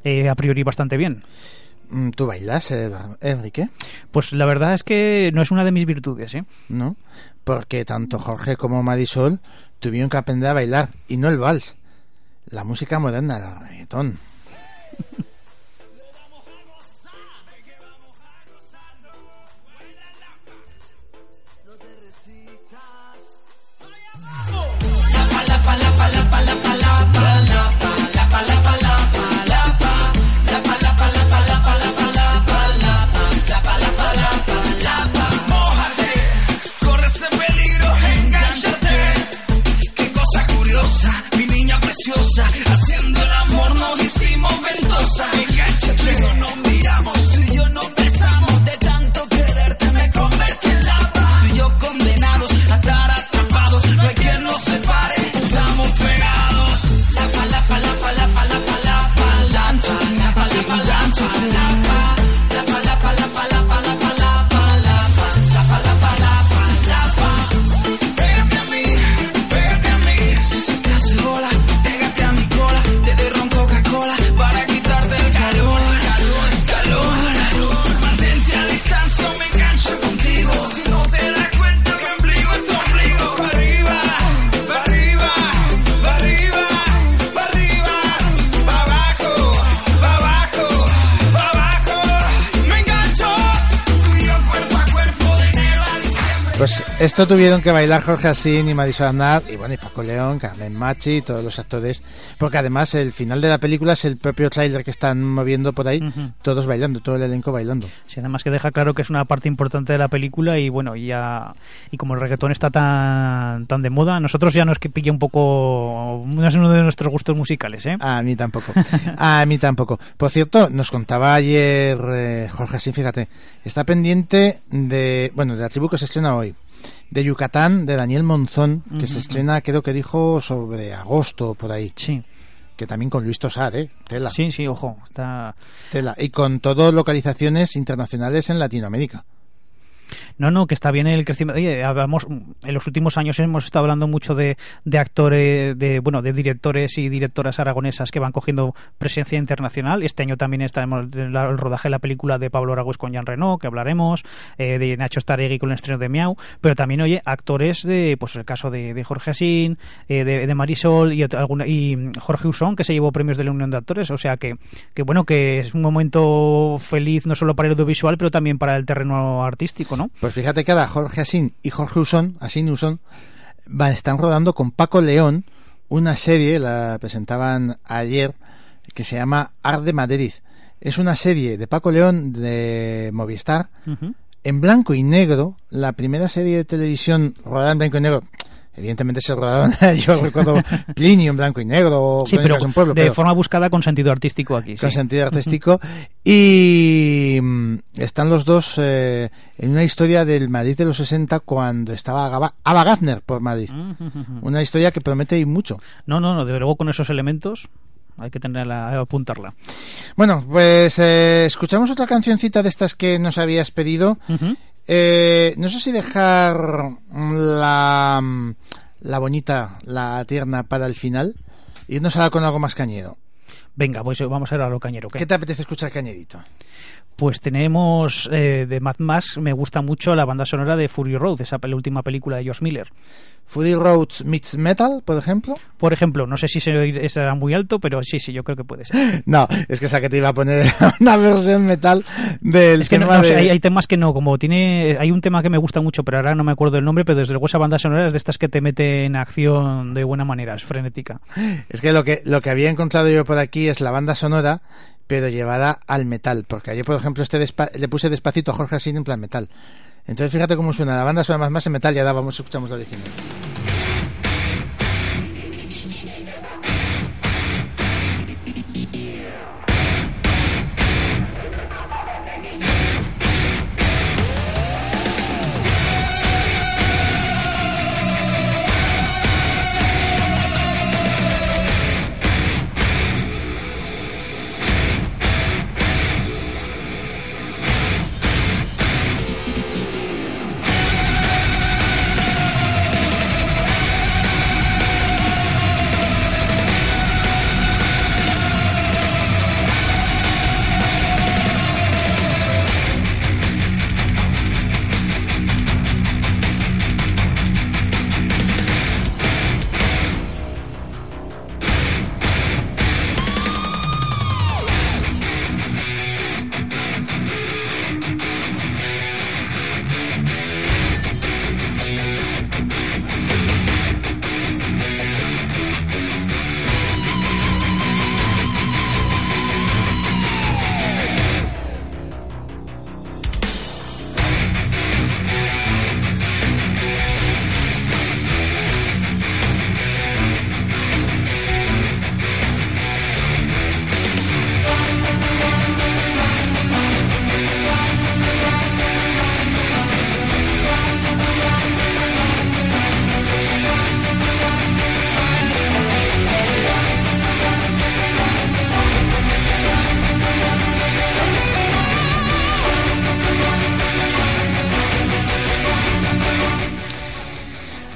eh, a priori bastante bien. Mm, ¿Tú bailas, Enrique? Pues la verdad es que no es una de mis virtudes, ¿eh? ¿No? Porque tanto Jorge como Marisol tuvieron que aprender a bailar, y no el vals, la música moderna, el reggaetón. esto tuvieron que bailar Jorge Asín y Marisol Aznar, y bueno, y Paco León, Carmen Machi, y todos los actores, porque además el final de la película es el propio tráiler que están moviendo por ahí, Ujú. todos bailando, todo el elenco bailando. Sí, además que deja claro que es una parte importante de la película y bueno, y ya y como el reggaetón está tan tan de moda, a nosotros ya nos que pilla un poco no es uno de nuestros gustos musicales, ¿eh? A mí tampoco. A mí tampoco. Por cierto, nos contaba ayer eh, Jorge Asín, fíjate, está pendiente de, bueno, de la tribu que se estrena hoy, de Yucatán, de Daniel Monzón, que se estrena, creo que dijo, sobre agosto, por ahí, Sí. que también con Luis Tosar, ¿eh? Tela, Sí, sí, ojo, está tela. Y con todo localizaciones internacionales en Latinoamérica. No, no, que está bien el crecimiento. Oye, hablamos, en los últimos años hemos estado hablando mucho de, de actores, de bueno, de directores y directoras aragonesas que van cogiendo presencia internacional. Este año también estaremos en el rodaje de la película de Pablo Aragüez con Jean Reno, que hablaremos, eh, de Nacho Staregui con el estreno de Miau, pero también, oye, actores de, pues el caso de, Jorge Asín, eh, de, Marisol y, alguna, y Jorge Usón, que se llevó premios de la Unión de Actores. O sea que, que bueno, que es un momento feliz no solo para el audiovisual, pero también para el terreno artístico, ¿no? Pues fíjate que ahora Jorge Asín y Jorge Usón, Asín Usón, están rodando con Paco León una serie, la presentaban ayer, que se llama Arde Madrid. Es una serie de Paco León de Movistar en blanco y negro, la primera serie de televisión rodada en blanco y negro. Evidentemente se rodaron, yo recuerdo Plinio en blanco y negro, Sí, pero un pueblo, de pero forma buscada con sentido artístico aquí. con sí. sentido artístico. Y mm, están los dos eh, en una historia del Madrid de los 60 cuando estaba Gaba- Ava Gardner por Madrid. Una historia que promete y mucho. No, no, no, desde luego con esos elementos hay que tenerla, apuntarla. Bueno, pues eh, escuchamos otra cancioncita de estas que nos habías pedido. Ujú. Eh, no sé si dejar la, la bonita, la tierna para el final. Irnos ahora con algo más cañero. Venga, pues vamos a ir a lo cañero. ¿qué? ¿Qué te apetece escuchar cañerito? Pues tenemos eh, de Mad Max, me gusta mucho la banda sonora de Fury Road, esa pel- última película de George Miller. Fury Road meets Metal, por ejemplo. Por ejemplo, no sé si se- será muy alto, pero sí, sí, yo creo que puede ser. No, es que esa que te iba a poner una versión metal del Es que no, tema no sé, de- hay, hay temas que no, como tiene, hay un tema que me gusta mucho, pero ahora no me acuerdo el nombre, pero desde luego esa banda sonora es de estas que te mete en acción de buena manera, es frenética. Es que lo que lo que había encontrado yo por aquí es la banda sonora, pero llevada al metal, porque ayer por ejemplo este le puse despacito a Jorge Asín en plan metal. Entonces fíjate cómo suena la banda suena más más en metal y ahora vamos escuchamos la original.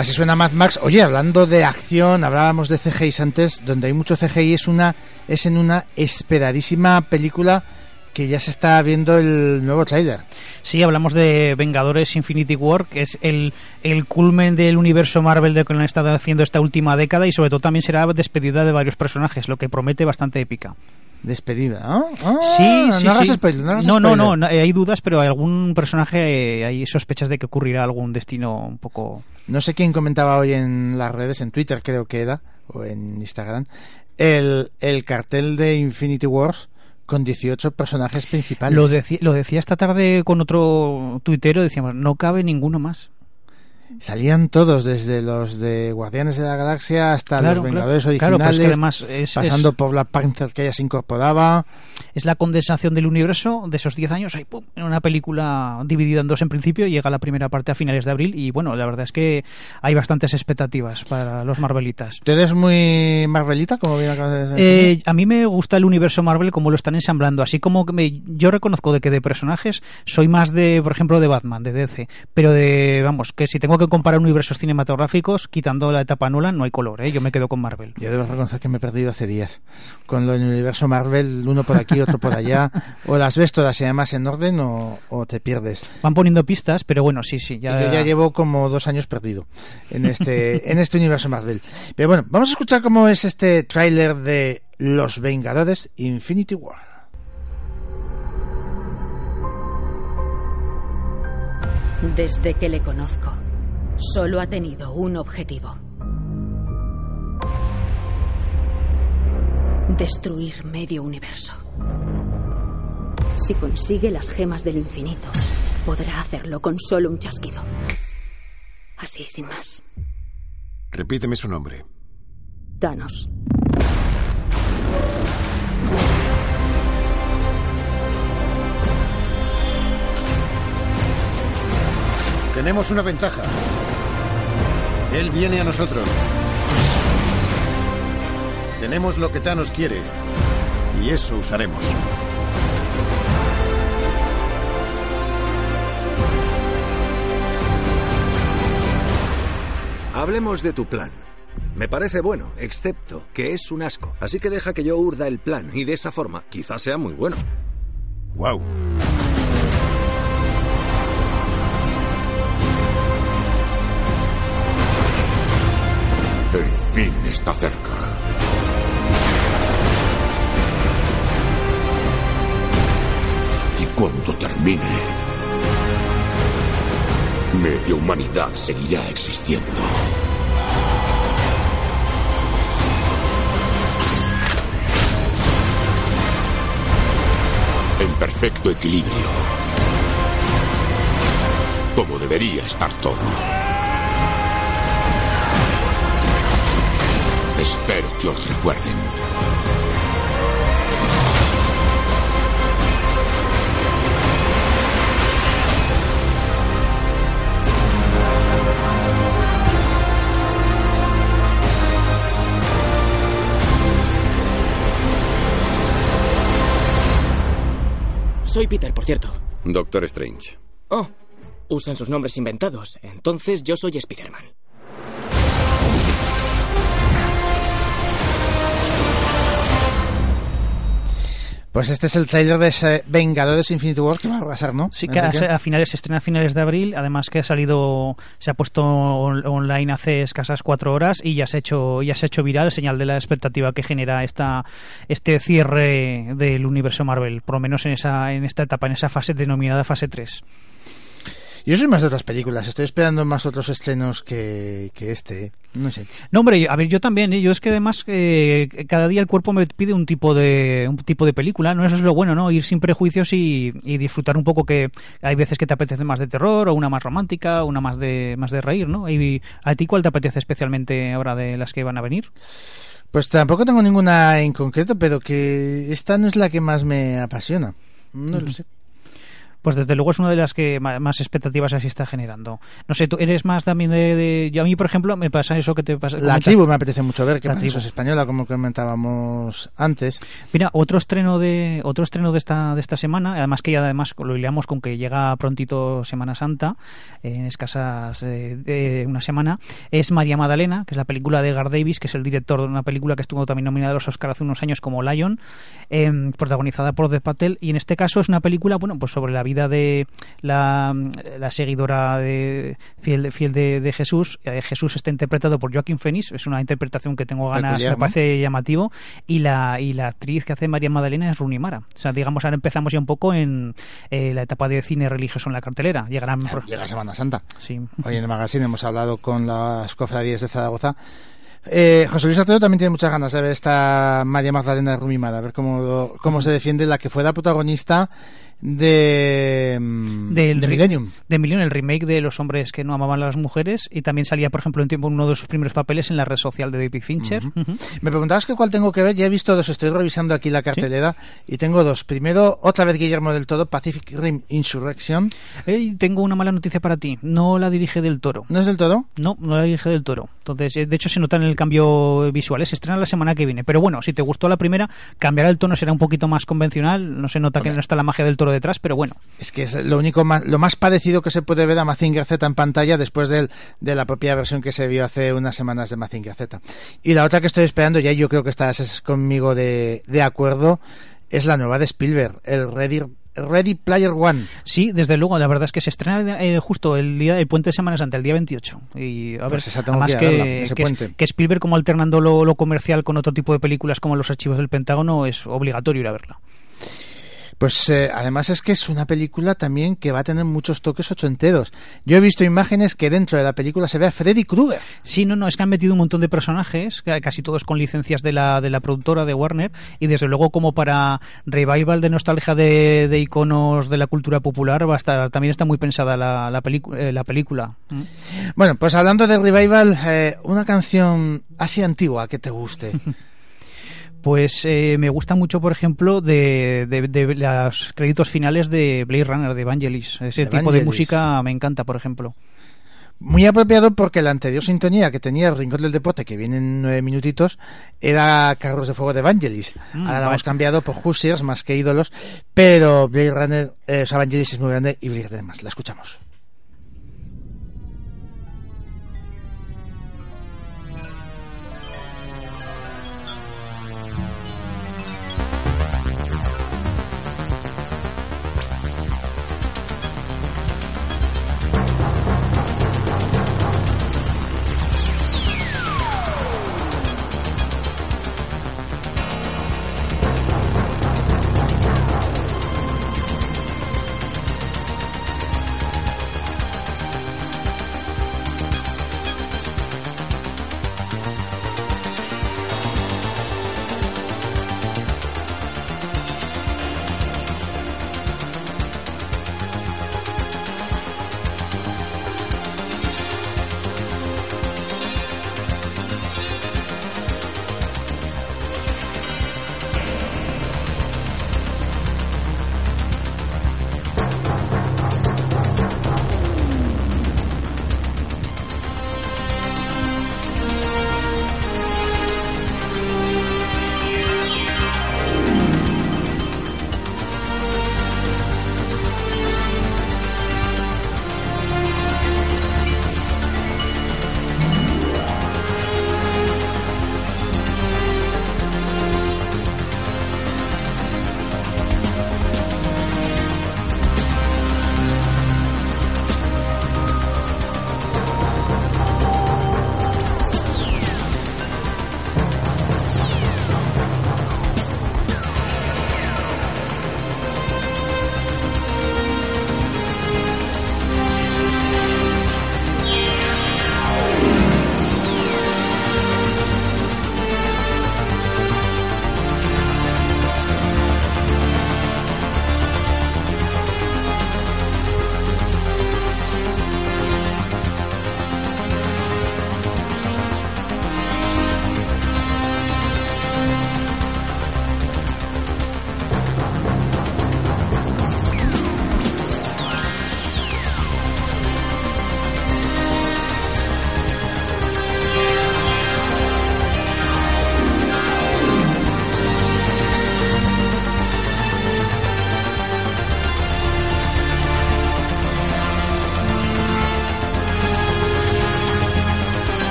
Así suena Mad Max. Oye, hablando de acción, hablábamos de CGI antes, donde hay mucho CGI es una es en una esperadísima película que ya se está viendo el nuevo tráiler. Sí, hablamos de Vengadores Infinity War, que es el, el culmen del universo Marvel de que han estado haciendo esta última década y sobre todo también será despedida de varios personajes, lo que promete bastante épica. Despedida, ¿no? Ah, Sí, sí, no hagas sí. spoiler, no hagas no, no, spoiler. no, no, hay dudas, pero hay algún personaje, eh, hay sospechas de que ocurrirá algún destino un poco... No sé quién comentaba hoy en las redes, en Twitter creo que era, o en Instagram, el, el cartel de Infinity Wars con 18 personajes principales. Lo, lo decía esta tarde con otro tuitero, decíamos, no cabe ninguno más. Salían todos, desde los de Guardianes de la Galaxia hasta Claro, los claro. Vengadores Claro, pero es originales, que además es- pasando es- por Black Panther que ya se incorporaba. Es la condensación del universo de esos 10 años, ahí, pum, en una película dividida en dos en principio, llega la primera parte a finales de abril y bueno, la verdad es que hay bastantes expectativas para los Marvelitas. ¿Tú eres muy Marvelita, como bien acabas de decir? Eh, a mí me gusta el universo Marvel como lo están ensamblando, así como que me, yo reconozco de que de personajes soy más de, por ejemplo, de Batman, de DC, pero de, vamos, que si tengo que comparar universos cinematográficos, quitando la etapa Nolan, no hay color, ¿eh? yo me quedo con Marvel. Yo debo reconocer que me he perdido hace días. Con lo del universo Marvel, uno por aquí, otro por allá. O las ves todas y además en orden o, o te pierdes. Van poniendo pistas, pero bueno, sí, sí, ya... Yo ya llevo como dos años perdido en este, en este universo Marvel. Pero bueno, vamos a escuchar cómo es este tráiler de Los Vengadores Infinity War. Desde que le conozco, solo ha tenido un objetivo. Destruir medio universo. Si consigue las gemas del infinito, podrá hacerlo con solo un chasquido. Así, sin más. Repíteme su nombre. Thanos. Tenemos una ventaja. Él viene a nosotros. Tenemos lo que Thanos quiere. Y eso usaremos. Hablemos de tu plan. Me parece bueno, excepto que es un asco. Así que deja que yo urda el plan y de esa forma quizás sea muy bueno. Wow. El fin está cerca. Y cuando termine, media humanidad seguirá existiendo. En perfecto equilibrio. Como debería estar todo. Espero que os recuerden. Soy Peter, por cierto. Doctor Strange. Oh, usan sus nombres inventados. Entonces yo soy Spider-Man. Pues este es el tráiler de ese Vengadores Infinity War que va a arrasar, ¿no? Sí, que a, finales, se estrena a finales de abril, además que ha salido, se ha puesto on- online hace escasas cuatro horas y ya se ha hecho, ya se ha hecho viral, señal de la expectativa que genera esta, este cierre del universo Marvel, por lo menos en esa, en esta etapa, en esa fase denominada fase 3. Yo soy más de otras películas, estoy esperando más otros estrenos que, que este, ¿eh? no sé. No, hombre, a ver, yo también, ¿eh? yo es que además eh, cada día el cuerpo me pide un tipo de un tipo de película, no eso es lo bueno, ¿no? Ir sin prejuicios y, y disfrutar un poco que hay veces que te apetece más de terror o una más romántica, una más de más de reír, ¿no? Y a ti cuál te apetece especialmente ahora de las que van a venir? Pues tampoco tengo ninguna en concreto, pero que esta no es la que más me apasiona. No lo sé. Pues desde luego es una de las que más expectativas así está generando. No sé, tú eres más también de... de- yo a mí, por ejemplo, me pasa eso que te pasa... La tribu me apetece mucho ver, que eso es española, como comentábamos antes. Mira, otro estreno de otro estreno de esta de esta semana, además que ya además lo hilamos con que llega prontito Semana Santa, en escasas eh, de una semana, es María Magdalena, que es la película de Gar Davis, que es el director de una película que estuvo también nominada a los Oscar hace unos años como Lion, eh, protagonizada por Dev Patel, y en este caso es una película, bueno, pues sobre la vida de la, la seguidora de fiel de, fiel de, de Jesús. Eh, Jesús está interpretado por Joaquín Phoenix, es una interpretación que tengo ganas, Peculiar, me ¿no? parece llamativo y la y la actriz que hace María Magdalena es Rooney Mara. O sea, digamos, ahora empezamos ya un poco en eh, la etapa de cine religioso en la cartelera. Llegarán Llega Semana Santa. Sí. Hoy en el magazine hemos hablado con las cofradías de Zaragoza. Eh, José Luis Artero también tiene muchas ganas de ver esta María Magdalena Rumimada, a ver cómo, cómo se defiende la que fue la protagonista de, mm, del de Millennium. de Millennium, el remake de Los hombres que no amaban a las mujeres y también salía, por ejemplo, en tiempo uno de sus primeros papeles en la red social de David Fincher. Ujú. Me preguntabas que cuál tengo que ver, ya he visto dos, estoy revisando aquí la cartelera y tengo dos. Primero, otra vez Guillermo del Toro, Pacific Rim Insurrection. Ey, tengo una mala noticia para ti. No la dirige del Toro. ¿No es del Toro? No, no la dirige del Toro. Entonces, eh, de hecho, se nota en el cambio visual. eh, Se estrena la semana que viene. Pero bueno, si te gustó la primera, cambiará el tono, será un poquito más convencional. No se nota que no está la magia del Toro detrás, pero bueno. Es que es lo único más, lo más parecido que se puede ver a Mazinger Z en pantalla después del, de la propia versión que se vio hace unas semanas de Mazinger Z. Y la otra que estoy esperando, ya yo creo que estás es conmigo de, de acuerdo, es la nueva de Spielberg, el Ready, Ready Player One. Sí, desde luego, la verdad es que se estrena eh, justo el día del puente de Semana Santa, el día 28. Y a ver, Pues tengo además que que Spielberg como alternando lo, lo comercial con otro tipo de películas como Los archivos del Pentágono es obligatorio ir a verla. Pues eh, además es que es una película también que va a tener muchos toques ochenteros. Yo he visto imágenes que dentro de la película se ve a Freddy Krueger. Sí, no, no, es que han metido un montón de personajes, ca- casi todos con licencias de la, de la productora de Warner, y desde luego como para revival de nostalgia de, de iconos de la cultura popular, va a estar, también está muy pensada la, la, eh, la película. Mm. Bueno, pues hablando de revival, eh, una canción así antigua que te guste. Pues eh, me gusta mucho, por ejemplo, de, de, de los créditos finales de Blade Runner, de Evangelis. Ese tipo de música me encanta, por ejemplo. Muy apropiado porque la anterior sintonía que tenía el Rincón del Deporte, que viene en nueve minutitos, era Carros de Fuego de Evangelis. Mm, Ahora la hemos cambiado por Hoosiers más que ídolos, pero Blade Runner, eh, o sea, Evangelis es muy grande y Blade Runner más. La escuchamos.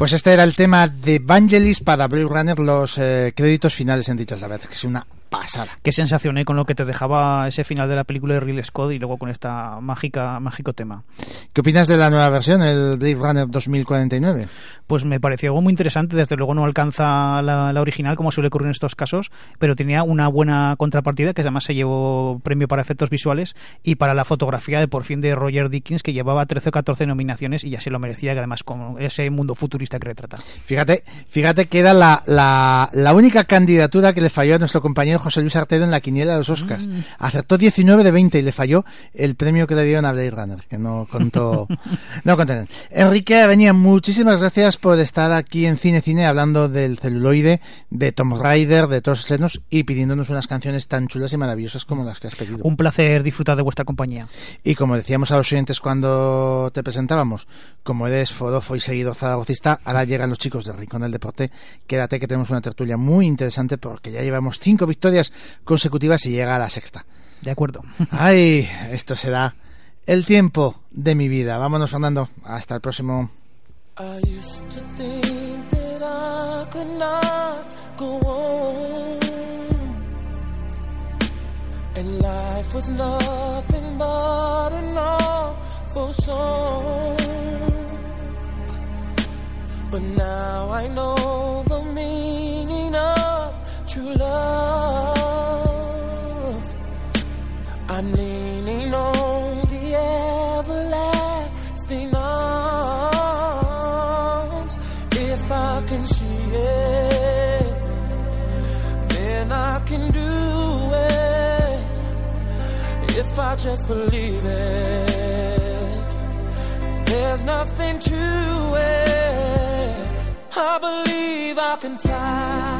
Pues este era el tema de Vangelis para Blade Runner, los eh, créditos finales en dichas la que es una pasada. Qué sensación ¿eh? con lo que te dejaba ese final de la película de Ridley Scott y luego con esta mágica mágico tema. ¿Qué opinas de la nueva versión, el Blade Runner 2049? Pues me pareció algo muy interesante. Desde luego no alcanza la, la original, como suele ocurrir en estos casos, pero tenía una buena contrapartida que además se llevó premio para efectos visuales y para la fotografía de por fin de Roger Dickens, que llevaba 13 o 14 nominaciones y ya se lo merecía, que además con ese mundo futurista que retrata. Fíjate, fíjate que era la, la, la única candidatura que le falló a nuestro compañero José Luis Artedo en la quiniela de los Oscars. Mm. Acertó 19 de 20 y le falló el premio que le dieron a Blade Runner, que no contó. no contó. Enrique Avenía, muchísimas gracias por estar aquí en Cine Cine hablando del celuloide, de Tom Rider, de todos los estrenos y pidiéndonos unas canciones tan chulas y maravillosas como las que has pedido. Un placer disfrutar de vuestra compañía. Y como decíamos a los oyentes cuando te presentábamos, como eres fodofo y seguido zaragocista, ahora llegan los chicos del Rincón del Deporte. Quédate que tenemos una tertulia muy interesante porque ya llevamos cinco victorias consecutivas y llega a la sexta. De acuerdo. Ay, esto será el tiempo de mi vida. Vámonos, Fernando. Hasta el próximo. But an awful song. But now I know the meaning true love. I'm leaning on the everlasting arms. If I can see it, then I can do it. If I just believe it, there's nothing to it. I believe I can fly.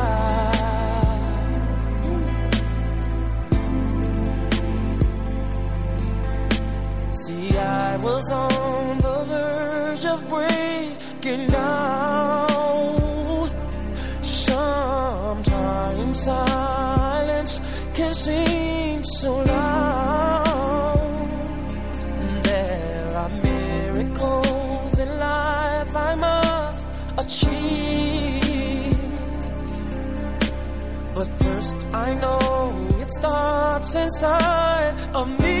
Silence can seem so loud. There are miracles in life I must achieve. But first, I know it starts inside of me.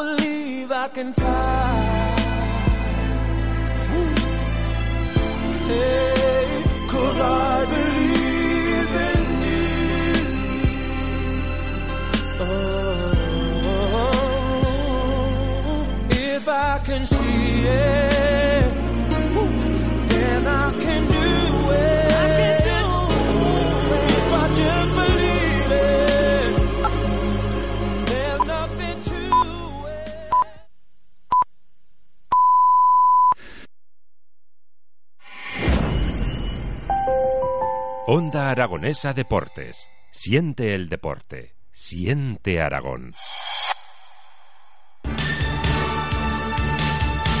believe I can fly. Hey, cause I believe in Oh, if I can see it, Onda Aragonesa Deportes. Siente el deporte. Siente Aragón.